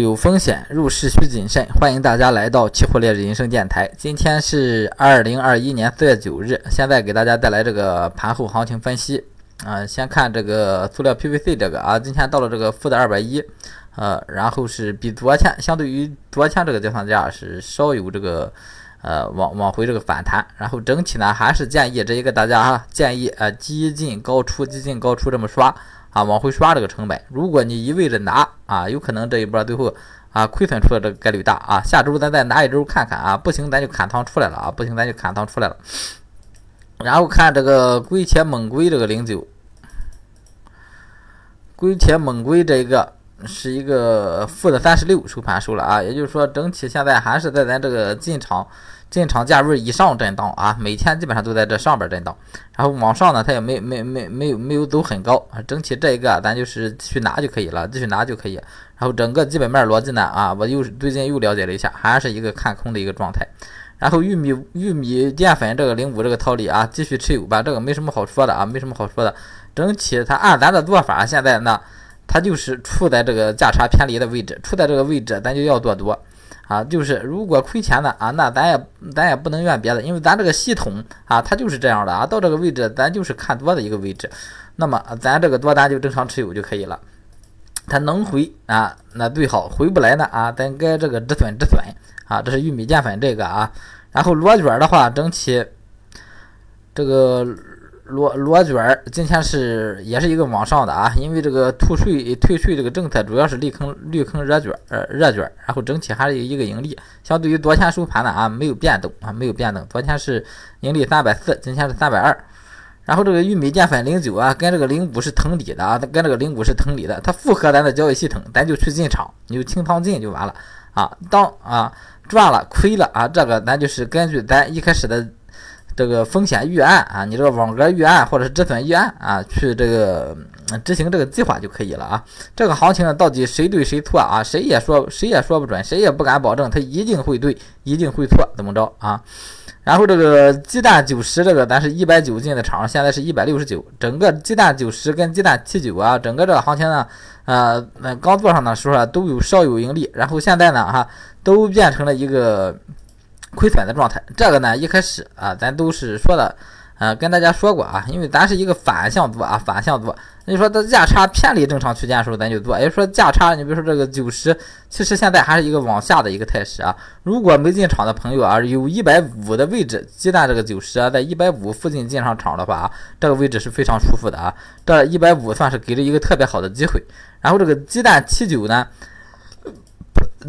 有风险，入市需谨慎。欢迎大家来到期货烈日人生电台。今天是二零二一年四月九日，现在给大家带来这个盘后行情分析。啊，先看这个塑料 PVC 这个啊，今天到了这个负的二百一，呃，然后是比昨天相对于昨天这个结算价是稍有这个呃往往回这个反弹。然后整体呢还是建议这一个大家哈，建议呃激进高出，激进高出这么刷。啊，往回刷这个成本，如果你一味的拿啊，有可能这一波最后啊亏损出的这个概率大啊。下周咱再拿一周看看啊，不行咱就砍仓出来了啊，不行咱就砍仓出来了。然后看这个龟且猛龟这个零九，龟且猛龟这一个是一个负的三十六收盘收了啊，也就是说整体现在还是在咱这个进场。进场价位以上震荡啊，每天基本上都在这上边震荡，然后往上呢，它也没没没没有没有走很高啊，整体这一个咱就是继续拿就可以了，继续拿就可以。然后整个基本面逻辑呢啊，我又最近又了解了一下，还是一个看空的一个状态。然后玉米玉米淀粉这个零五这个套利啊，继续持有吧，这个没什么好说的啊，没什么好说的。整体它按咱的做法，现在呢，它就是处在这个价差偏离的位置，处在这个位置，咱就要做多。啊，就是如果亏钱的啊，那咱也咱也不能怨别的，因为咱这个系统啊，它就是这样的啊，到这个位置咱就是看多的一个位置，那么咱这个多单就正常持有就可以了。它能回啊，那最好；回不来呢啊，咱该这个止损止损啊。这是玉米淀粉这个啊，然后螺卷的话，整体这个。螺螺卷儿今天是也是一个往上的啊，因为这个退税退税这个政策主要是利坑绿坑热卷呃热卷，然后整体还是一个盈利，相对于昨天收盘的啊没有变动啊没有变动，昨天是盈利三百四，今天是三百二，然后这个玉米淀粉零九啊跟这个零五是同理的啊，跟这个零五是同理的，它符合咱的交易系统，咱就去进场，你就清仓进就完了啊，当啊赚了亏了啊，这个咱就是根据咱一开始的。这个风险预案啊，你这个网格预案或者是止损预案啊，去这个执行这个计划就可以了啊。这个行情，到底谁对谁错啊？谁也说谁也说不准，谁也不敢保证它一定会对，一定会错，怎么着啊？然后这个鸡蛋九十这个，咱是一百九进的场，现在是一百六十九。整个鸡蛋九十跟鸡蛋七九啊，整个这个行情呢，呃，那刚做上的时候啊，都有稍有盈利，然后现在呢，哈，都变成了一个。亏损的状态，这个呢一开始啊，咱都是说的，呃，跟大家说过啊，因为咱是一个反向做啊，反向做。你说它价差偏离正常区间的时候，咱就做；也就说价差，你比如说这个九十，其实现在还是一个往下的一个态势啊。如果没进场的朋友啊，有一百五的位置，鸡蛋这个九十啊，在一百五附近进上场的话啊，这个位置是非常舒服的啊。这一百五算是给了一个特别好的机会。然后这个鸡蛋七九呢，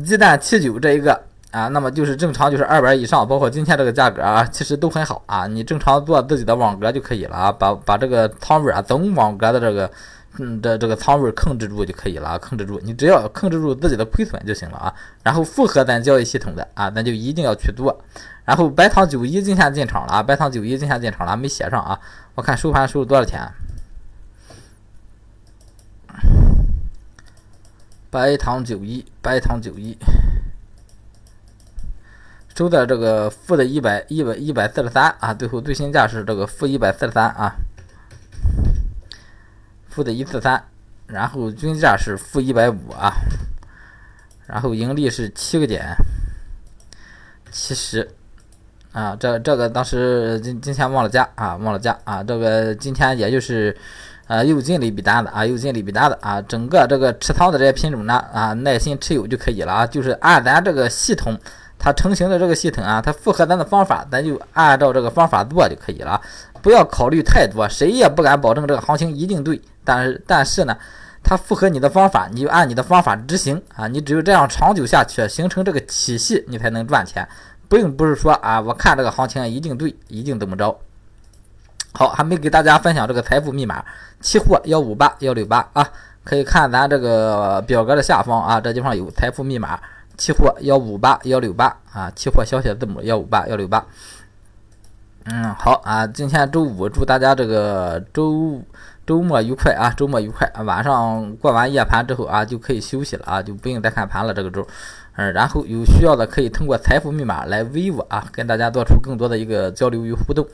鸡蛋七九这一个。啊，那么就是正常就是二百以上，包括今天这个价格啊，其实都很好啊。你正常做自己的网格就可以了啊，把把这个仓位啊，总网格的这个嗯的这个仓位控制住就可以了啊，控制住，你只要控制住自己的亏损就行了啊。然后符合咱交易系统的啊，咱就一定要去做。然后白糖九一今天进场了啊，白糖九一今天进场了，没写上啊。我看收盘收了多少钱？白糖九一，白糖九一。收在这个负的一百一百一百四十三啊，最后最新价是这个负一百四十三啊，负的一四三，然后均价是负一百五啊，然后盈利是七个点，七十啊，这这个当时今今天忘了加啊，忘了加啊，这个今天也就是呃又进了一笔单子啊，又进了一笔单子啊，整个这个持仓的这些品种呢啊，耐心持有就可以了啊，就是按咱这个系统。它成型的这个系统啊，它符合咱的方法，咱就按照这个方法做就可以了，不要考虑太多，谁也不敢保证这个行情一定对，但是但是呢，它符合你的方法，你就按你的方法执行啊，你只有这样长久下去，形成这个体系，你才能赚钱，并不是说啊，我看这个行情一定对，一定怎么着。好，还没给大家分享这个财富密码，期货幺五八幺六八啊，可以看咱这个表格的下方啊，这地方有财富密码。期货幺五八幺六八啊，期货小写字母幺五八幺六八。嗯，好啊，今天周五，祝大家这个周周末愉快啊，周末愉快。晚上过完夜盘之后啊，就可以休息了啊，就不用再看盘了。这个周，嗯，然后有需要的可以通过财富密码来微我啊，跟大家做出更多的一个交流与互动。